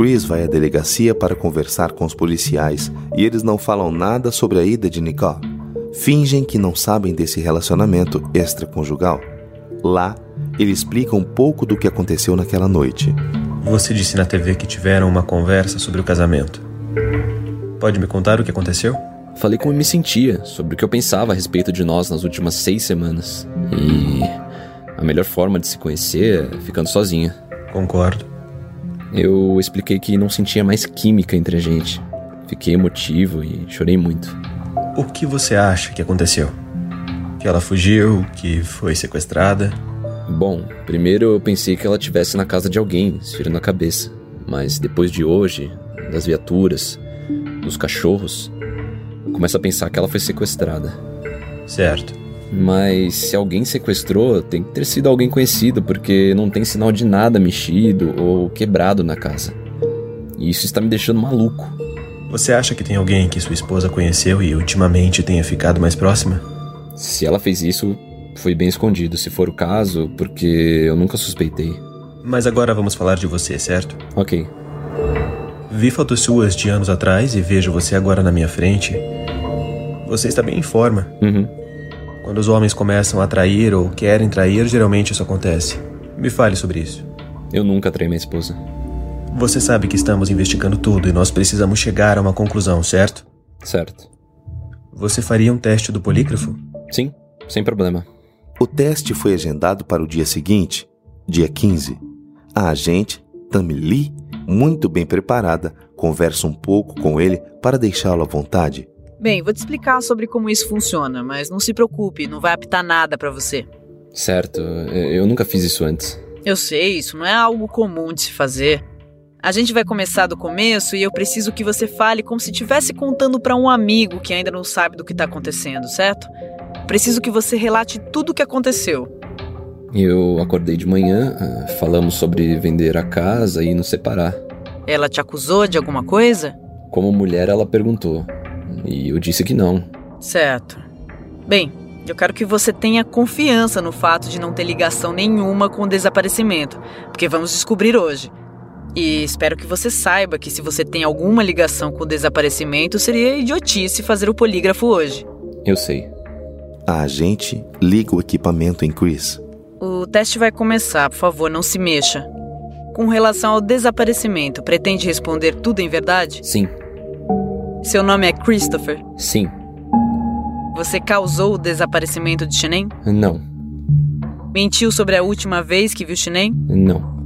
Chris vai à delegacia para conversar com os policiais e eles não falam nada sobre a ida de Nicole. Fingem que não sabem desse relacionamento extraconjugal. Lá, ele explica um pouco do que aconteceu naquela noite. Você disse na TV que tiveram uma conversa sobre o casamento. Pode me contar o que aconteceu? Falei como me sentia, sobre o que eu pensava a respeito de nós nas últimas seis semanas. E A melhor forma de se conhecer é ficando sozinha. Concordo. Eu expliquei que não sentia mais química entre a gente. Fiquei emotivo e chorei muito. O que você acha que aconteceu? Que ela fugiu, que foi sequestrada? Bom, primeiro eu pensei que ela estivesse na casa de alguém, esfriando a cabeça. Mas depois de hoje, das viaturas, dos cachorros, eu começo a pensar que ela foi sequestrada. Certo. Mas se alguém sequestrou, tem que ter sido alguém conhecido, porque não tem sinal de nada mexido ou quebrado na casa. E isso está me deixando maluco. Você acha que tem alguém que sua esposa conheceu e ultimamente tenha ficado mais próxima? Se ela fez isso, foi bem escondido, se for o caso, porque eu nunca suspeitei. Mas agora vamos falar de você, certo? Ok. Vi fotos suas de anos atrás e vejo você agora na minha frente. Você está bem em forma. Uhum. Quando os homens começam a trair ou querem trair, geralmente isso acontece. Me fale sobre isso. Eu nunca traí minha esposa. Você sabe que estamos investigando tudo e nós precisamos chegar a uma conclusão, certo? Certo. Você faria um teste do polígrafo? Sim, sem problema. O teste foi agendado para o dia seguinte, dia 15. A agente, Tammy Lee, muito bem preparada, conversa um pouco com ele para deixá-lo à vontade. Bem, vou te explicar sobre como isso funciona, mas não se preocupe, não vai apitar nada para você. Certo, eu nunca fiz isso antes. Eu sei, isso não é algo comum de se fazer. A gente vai começar do começo e eu preciso que você fale como se estivesse contando para um amigo que ainda não sabe do que tá acontecendo, certo? Preciso que você relate tudo o que aconteceu. Eu acordei de manhã, ah, falamos sobre vender a casa e nos separar. Ela te acusou de alguma coisa? Como mulher, ela perguntou. E eu disse que não. Certo. Bem, eu quero que você tenha confiança no fato de não ter ligação nenhuma com o desaparecimento, porque vamos descobrir hoje. E espero que você saiba que se você tem alguma ligação com o desaparecimento, seria idiotice fazer o polígrafo hoje. Eu sei. A agente liga o equipamento em Chris. O teste vai começar, por favor, não se mexa. Com relação ao desaparecimento, pretende responder tudo em verdade? Sim. Seu nome é Christopher? Sim. Você causou o desaparecimento de Shinen? Não. Mentiu sobre a última vez que viu Shinen? Não.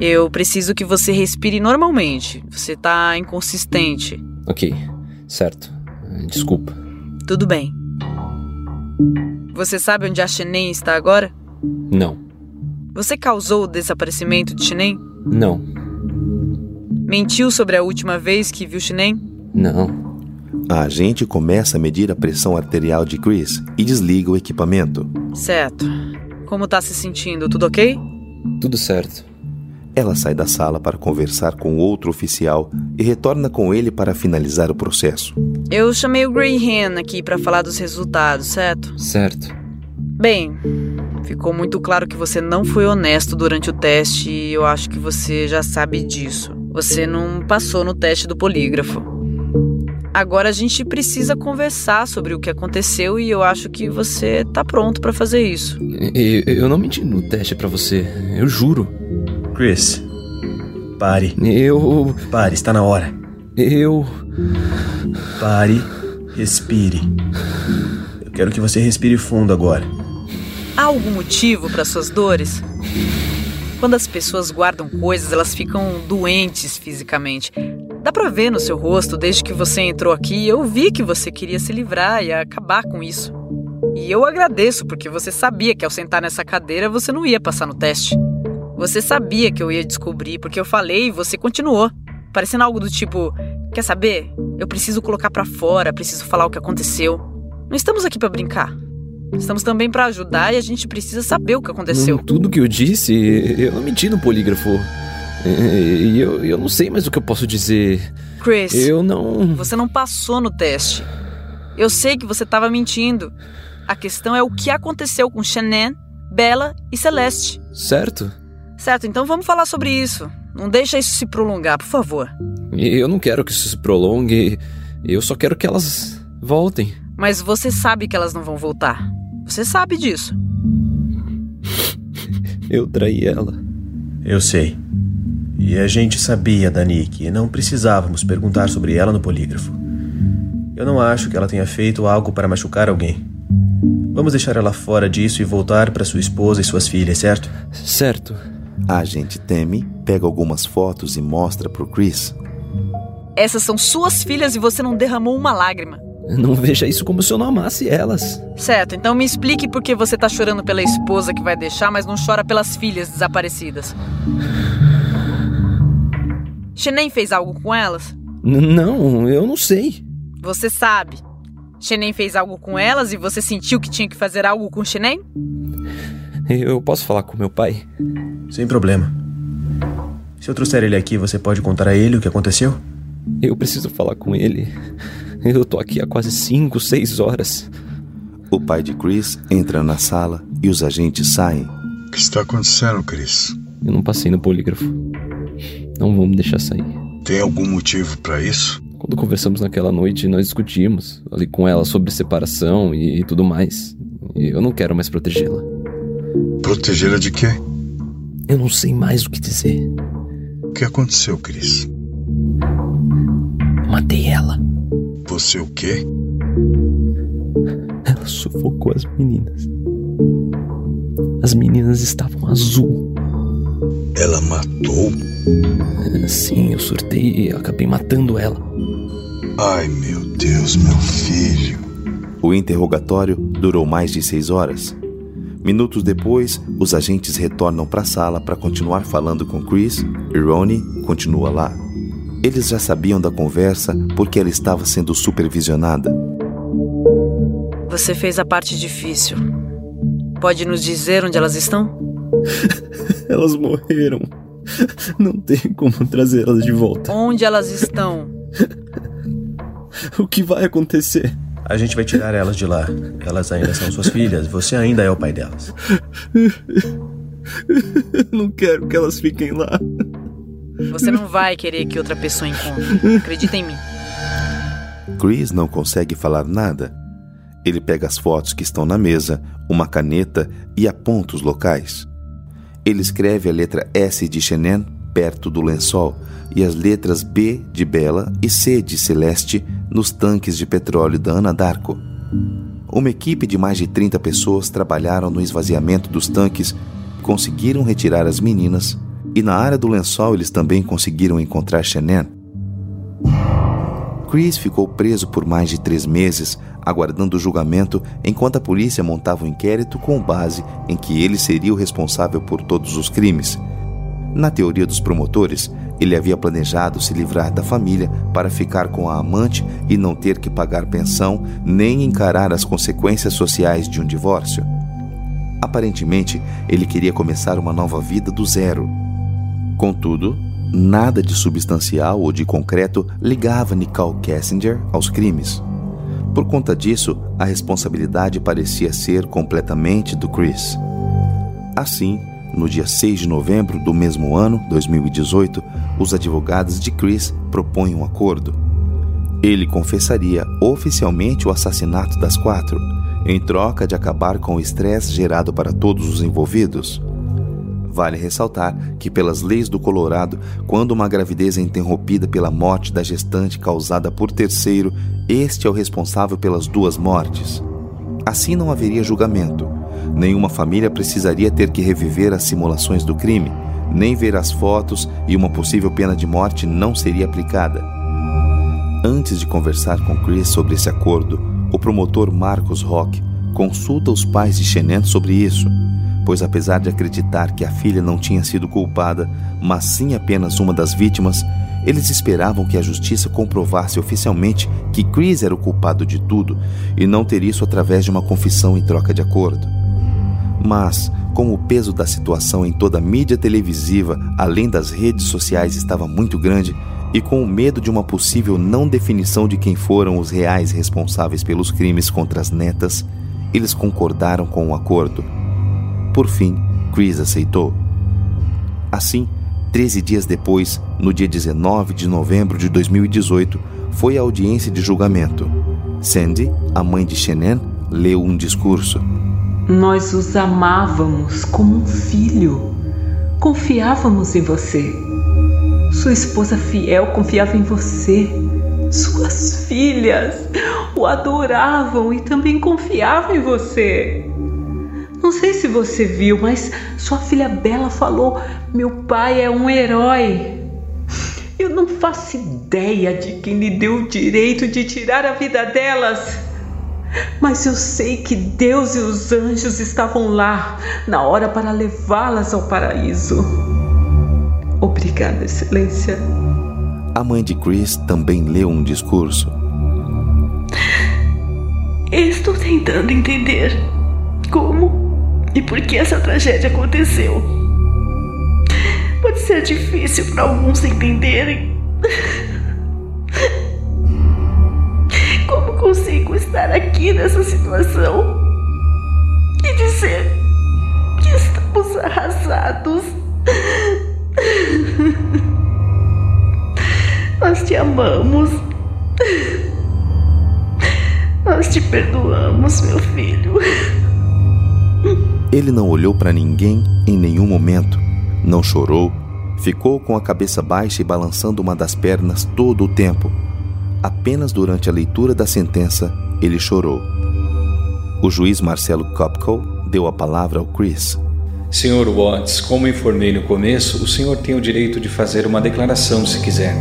Eu preciso que você respire normalmente. Você tá inconsistente. Ok, certo. Desculpa. Tudo bem. Você sabe onde a Shinen está agora? Não. Você causou o desaparecimento de Shinen? Não. Mentiu sobre a última vez que viu Shinen? Não. A agente começa a medir a pressão arterial de Chris e desliga o equipamento. Certo. Como tá se sentindo? Tudo ok? Tudo certo. Ela sai da sala para conversar com outro oficial e retorna com ele para finalizar o processo. Eu chamei o Greyhan aqui para falar dos resultados, certo? Certo. Bem, ficou muito claro que você não foi honesto durante o teste e eu acho que você já sabe disso. Você não passou no teste do polígrafo. Agora a gente precisa conversar sobre o que aconteceu e eu acho que você tá pronto para fazer isso. Eu, eu não menti no teste para você, eu juro. Chris, pare. Eu. Pare, está na hora. Eu. Pare, respire. Eu quero que você respire fundo agora. Há algum motivo para suas dores? Quando as pessoas guardam coisas, elas ficam doentes fisicamente. Dá pra ver no seu rosto, desde que você entrou aqui, eu vi que você queria se livrar e acabar com isso. E eu agradeço, porque você sabia que ao sentar nessa cadeira você não ia passar no teste. Você sabia que eu ia descobrir, porque eu falei e você continuou. Parecendo algo do tipo: Quer saber? Eu preciso colocar para fora, preciso falar o que aconteceu. Não estamos aqui para brincar. Estamos também para ajudar e a gente precisa saber o que aconteceu. Tudo que eu disse, eu não menti no polígrafo. E eu, eu não sei mais o que eu posso dizer. Chris. Eu não. Você não passou no teste. Eu sei que você estava mentindo. A questão é o que aconteceu com Shannon, Bella e Celeste. Certo. Certo, então vamos falar sobre isso. Não deixa isso se prolongar, por favor. Eu não quero que isso se prolongue. Eu só quero que elas voltem. Mas você sabe que elas não vão voltar. Você sabe disso. Eu traí ela. Eu sei. E a gente sabia da Nick e não precisávamos perguntar sobre ela no polígrafo. Eu não acho que ela tenha feito algo para machucar alguém. Vamos deixar ela fora disso e voltar para sua esposa e suas filhas, certo? Certo. A agente Temi pega algumas fotos e mostra pro Chris. Essas são suas filhas e você não derramou uma lágrima. Não veja isso como se eu não amasse elas. Certo, então me explique por que você tá chorando pela esposa que vai deixar, mas não chora pelas filhas desaparecidas. Shenem fez algo com elas? N não, eu não sei. Você sabe. Shenem fez algo com elas e você sentiu que tinha que fazer algo com Shenem? Eu posso falar com meu pai? Sem problema. Se eu trouxer ele aqui, você pode contar a ele o que aconteceu? Eu preciso falar com ele. Eu tô aqui há quase 5, 6 horas. O pai de Chris entra na sala e os agentes saem. O que está acontecendo, Chris? Eu não passei no polígrafo. Não me deixar sair. Tem algum motivo para isso? Quando conversamos naquela noite, nós discutimos ali com ela sobre separação e, e tudo mais. E eu não quero mais protegê-la. Protegê-la de quê? Eu não sei mais o que dizer. O que aconteceu, Chris? Matei ela. Você o quê? Ela sufocou as meninas. As meninas estavam azul. Ela matou? Sim, eu surtei e acabei matando ela. Ai, meu Deus, meu filho. O interrogatório durou mais de seis horas. Minutos depois, os agentes retornam para a sala para continuar falando com Chris e Ronnie continua lá. Eles já sabiam da conversa porque ela estava sendo supervisionada. Você fez a parte difícil. Pode nos dizer onde elas estão? elas morreram. Não tem como trazê-las de volta. Onde elas estão? o que vai acontecer? A gente vai tirar elas de lá. Elas ainda são suas filhas. Você ainda é o pai delas. Não quero que elas fiquem lá. Você não vai querer que outra pessoa encontre. Acredita em mim. Chris não consegue falar nada. Ele pega as fotos que estão na mesa, uma caneta e aponta os locais. Ele escreve a letra S de Xenen perto do lençol e as letras B de Bela e C de Celeste nos tanques de petróleo da Ana Darko. Uma equipe de mais de 30 pessoas trabalharam no esvaziamento dos tanques, conseguiram retirar as meninas e na área do lençol eles também conseguiram encontrar Xenen. Chris ficou preso por mais de três meses, aguardando o julgamento, enquanto a polícia montava o um inquérito com base em que ele seria o responsável por todos os crimes. Na teoria dos promotores, ele havia planejado se livrar da família para ficar com a amante e não ter que pagar pensão nem encarar as consequências sociais de um divórcio. Aparentemente, ele queria começar uma nova vida do zero. Contudo, nada de substancial ou de concreto ligava Nicole Kessinger aos crimes. Por conta disso, a responsabilidade parecia ser completamente do Chris. Assim, no dia 6 de novembro do mesmo ano, 2018, os advogados de Chris propõem um acordo. Ele confessaria oficialmente o assassinato das quatro, em troca de acabar com o estresse gerado para todos os envolvidos. Vale ressaltar que, pelas leis do Colorado, quando uma gravidez é interrompida pela morte da gestante causada por terceiro, este é o responsável pelas duas mortes. Assim não haveria julgamento. Nenhuma família precisaria ter que reviver as simulações do crime, nem ver as fotos e uma possível pena de morte não seria aplicada. Antes de conversar com Chris sobre esse acordo, o promotor Marcos Rock consulta os pais de Xenen sobre isso pois apesar de acreditar que a filha não tinha sido culpada, mas sim apenas uma das vítimas, eles esperavam que a justiça comprovasse oficialmente que Chris era o culpado de tudo e não ter isso através de uma confissão em troca de acordo. Mas, como o peso da situação em toda a mídia televisiva, além das redes sociais, estava muito grande, e com o medo de uma possível não definição de quem foram os reais responsáveis pelos crimes contra as netas, eles concordaram com o acordo por fim, Chris aceitou. Assim, 13 dias depois, no dia 19 de novembro de 2018, foi a audiência de julgamento. Sandy, a mãe de Shenen, leu um discurso. Nós os amávamos como um filho. Confiávamos em você. Sua esposa fiel confiava em você. Suas filhas. o adoravam e também confiavam em você. Não sei se você viu, mas sua filha Bela falou: meu pai é um herói. Eu não faço ideia de quem lhe deu o direito de tirar a vida delas. Mas eu sei que Deus e os anjos estavam lá na hora para levá-las ao paraíso. Obrigada, Excelência. A mãe de Chris também leu um discurso. Estou tentando entender como e por que essa tragédia aconteceu. Pode ser difícil para alguns entenderem. Como consigo estar aqui nessa situação e dizer que estamos arrasados? Nós te amamos. Nós te perdoamos, meu filho. Ele não olhou para ninguém em nenhum momento, não chorou, ficou com a cabeça baixa e balançando uma das pernas todo o tempo. Apenas durante a leitura da sentença ele chorou. O juiz Marcelo Kopko deu a palavra ao Chris. Senhor Watts, como informei no começo, o senhor tem o direito de fazer uma declaração se quiser.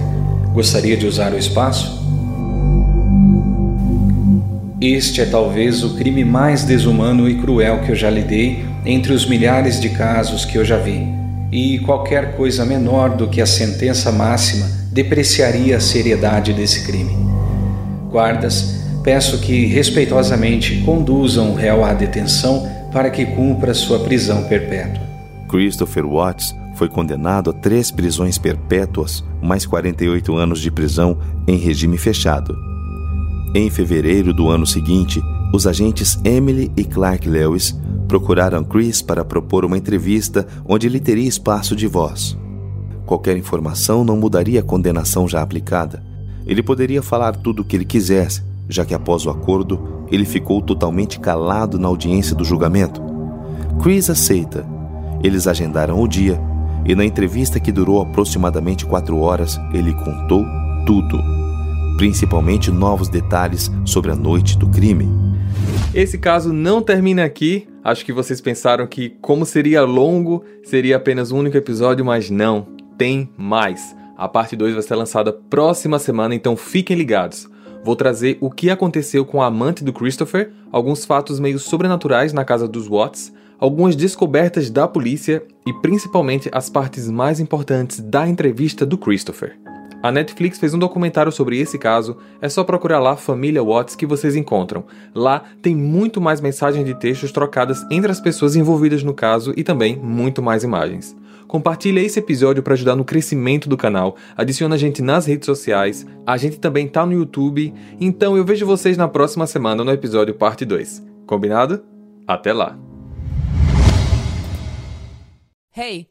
Gostaria de usar o espaço? Este é talvez o crime mais desumano e cruel que eu já lidei entre os milhares de casos que eu já vi. E qualquer coisa menor do que a sentença máxima depreciaria a seriedade desse crime. Guardas, peço que respeitosamente conduzam o réu à detenção para que cumpra sua prisão perpétua. Christopher Watts foi condenado a três prisões perpétuas, mais 48 anos de prisão em regime fechado. Em fevereiro do ano seguinte, os agentes Emily e Clark Lewis procuraram Chris para propor uma entrevista onde ele teria espaço de voz. Qualquer informação não mudaria a condenação já aplicada. Ele poderia falar tudo o que ele quisesse, já que após o acordo, ele ficou totalmente calado na audiência do julgamento. Chris aceita. Eles agendaram o dia e na entrevista que durou aproximadamente quatro horas, ele contou tudo principalmente novos detalhes sobre a noite do crime. Esse caso não termina aqui. Acho que vocês pensaram que, como seria longo, seria apenas um único episódio, mas não, tem mais. A parte 2 vai ser lançada próxima semana, então fiquem ligados. Vou trazer o que aconteceu com a amante do Christopher, alguns fatos meio sobrenaturais na casa dos Watts, algumas descobertas da polícia e principalmente as partes mais importantes da entrevista do Christopher. A Netflix fez um documentário sobre esse caso, é só procurar lá Família Watts que vocês encontram. Lá tem muito mais mensagens de textos trocadas entre as pessoas envolvidas no caso e também muito mais imagens. Compartilhe esse episódio para ajudar no crescimento do canal, adiciona a gente nas redes sociais, a gente também tá no YouTube, então eu vejo vocês na próxima semana no episódio parte 2. Combinado? Até lá! Hey!